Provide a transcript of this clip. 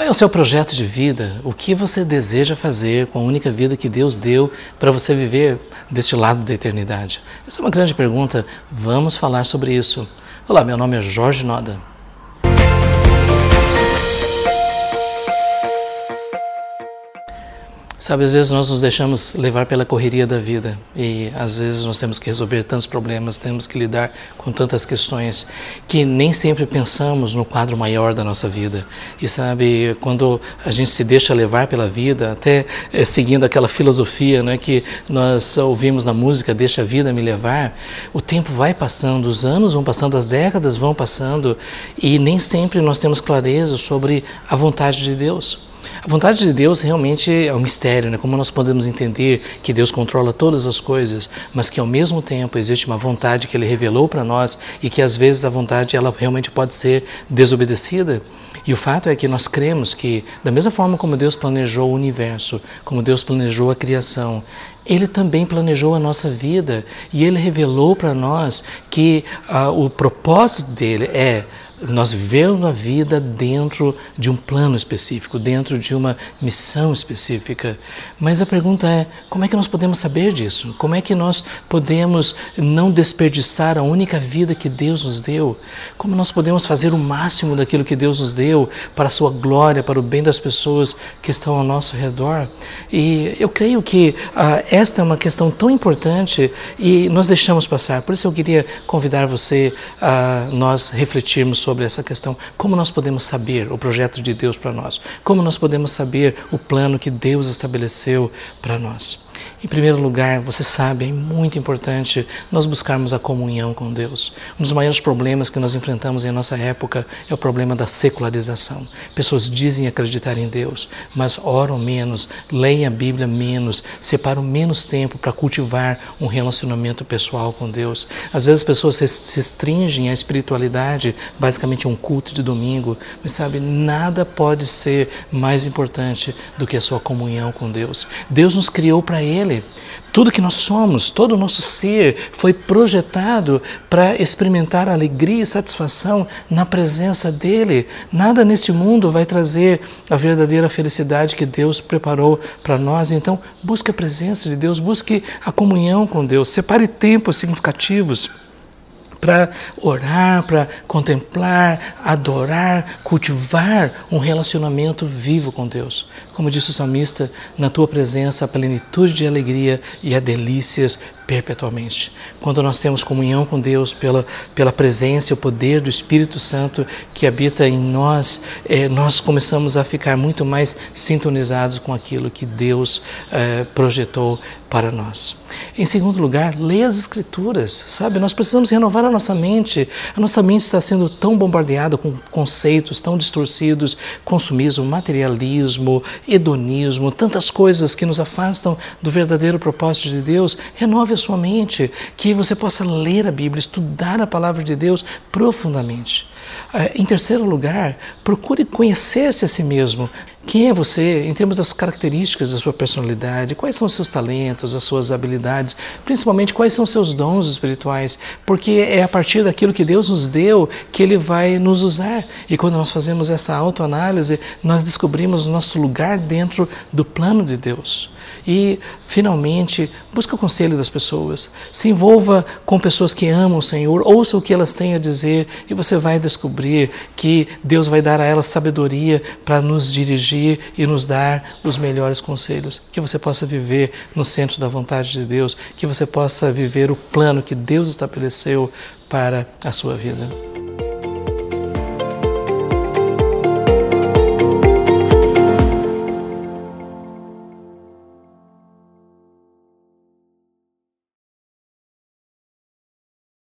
Qual é o seu projeto de vida? O que você deseja fazer com a única vida que Deus deu para você viver deste lado da eternidade? Essa é uma grande pergunta. Vamos falar sobre isso. Olá, meu nome é Jorge Noda. Sabe, às vezes nós nos deixamos levar pela correria da vida e às vezes nós temos que resolver tantos problemas, temos que lidar com tantas questões que nem sempre pensamos no quadro maior da nossa vida. E sabe, quando a gente se deixa levar pela vida, até é, seguindo aquela filosofia né, que nós ouvimos na música, Deixa a vida me levar, o tempo vai passando, os anos vão passando, as décadas vão passando e nem sempre nós temos clareza sobre a vontade de Deus. A vontade de Deus realmente é um mistério, né? Como nós podemos entender que Deus controla todas as coisas, mas que ao mesmo tempo existe uma vontade que Ele revelou para nós e que às vezes a vontade ela realmente pode ser desobedecida. E o fato é que nós cremos que, da mesma forma como Deus planejou o universo, como Deus planejou a criação, Ele também planejou a nossa vida e Ele revelou para nós que uh, o propósito dele é nós vivemos a vida dentro de um plano específico, dentro de uma missão específica. Mas a pergunta é: como é que nós podemos saber disso? Como é que nós podemos não desperdiçar a única vida que Deus nos deu? Como nós podemos fazer o máximo daquilo que Deus nos deu para a sua glória, para o bem das pessoas que estão ao nosso redor? E eu creio que ah, esta é uma questão tão importante e nós deixamos passar. Por isso eu queria convidar você a nós refletirmos sobre sobre essa questão. Como nós podemos saber o projeto de Deus para nós? Como nós podemos saber o plano que Deus estabeleceu para nós? Em primeiro lugar, você sabe, é muito importante nós buscarmos a comunhão com Deus. Um dos maiores problemas que nós enfrentamos em nossa época é o problema da secularização. Pessoas dizem acreditar em Deus, mas oram menos, leem a Bíblia menos, separam menos tempo para cultivar um relacionamento pessoal com Deus. Às vezes as pessoas restringem a espiritualidade, basicamente um culto de domingo, mas sabe, nada pode ser mais importante do que a sua comunhão com Deus. Deus nos criou para Ele. Tudo que nós somos, todo o nosso ser foi projetado para experimentar alegria e satisfação na presença dEle. Nada neste mundo vai trazer a verdadeira felicidade que Deus preparou para nós. Então, busque a presença de Deus, busque a comunhão com Deus, separe tempos significativos para orar, para contemplar, adorar, cultivar um relacionamento vivo com Deus. Como disse o salmista, na tua presença a plenitude de alegria e a delícias perpetuamente. Quando nós temos comunhão com Deus pela, pela presença e o poder do Espírito Santo que habita em nós, é, nós começamos a ficar muito mais sintonizados com aquilo que Deus é, projetou para nós. Em segundo lugar, leia as Escrituras, sabe? Nós precisamos renovar a nossa mente. A nossa mente está sendo tão bombardeada com conceitos tão distorcidos, consumismo, materialismo, hedonismo, tantas coisas que nos afastam do verdadeiro propósito de Deus. Renove a sua mente, que você possa ler a Bíblia, estudar a palavra de Deus profundamente. Eh, em terceiro lugar, procure conhecer-se a si mesmo. Quem é você em termos das características da sua personalidade? Quais são os seus talentos, as suas habilidades? Principalmente, quais são os seus dons espirituais? Porque é a partir daquilo que Deus nos deu que Ele vai nos usar. E quando nós fazemos essa autoanálise, nós descobrimos o nosso lugar dentro do plano de Deus. E, finalmente, busque o conselho das pessoas. Se envolva com pessoas que amam o Senhor, ouça o que elas têm a dizer e você vai descobrir que Deus vai dar a elas sabedoria para nos dirigir e nos dar os melhores conselhos. Que você possa viver no centro da vontade de Deus, que você possa viver o plano que Deus estabeleceu para a sua vida.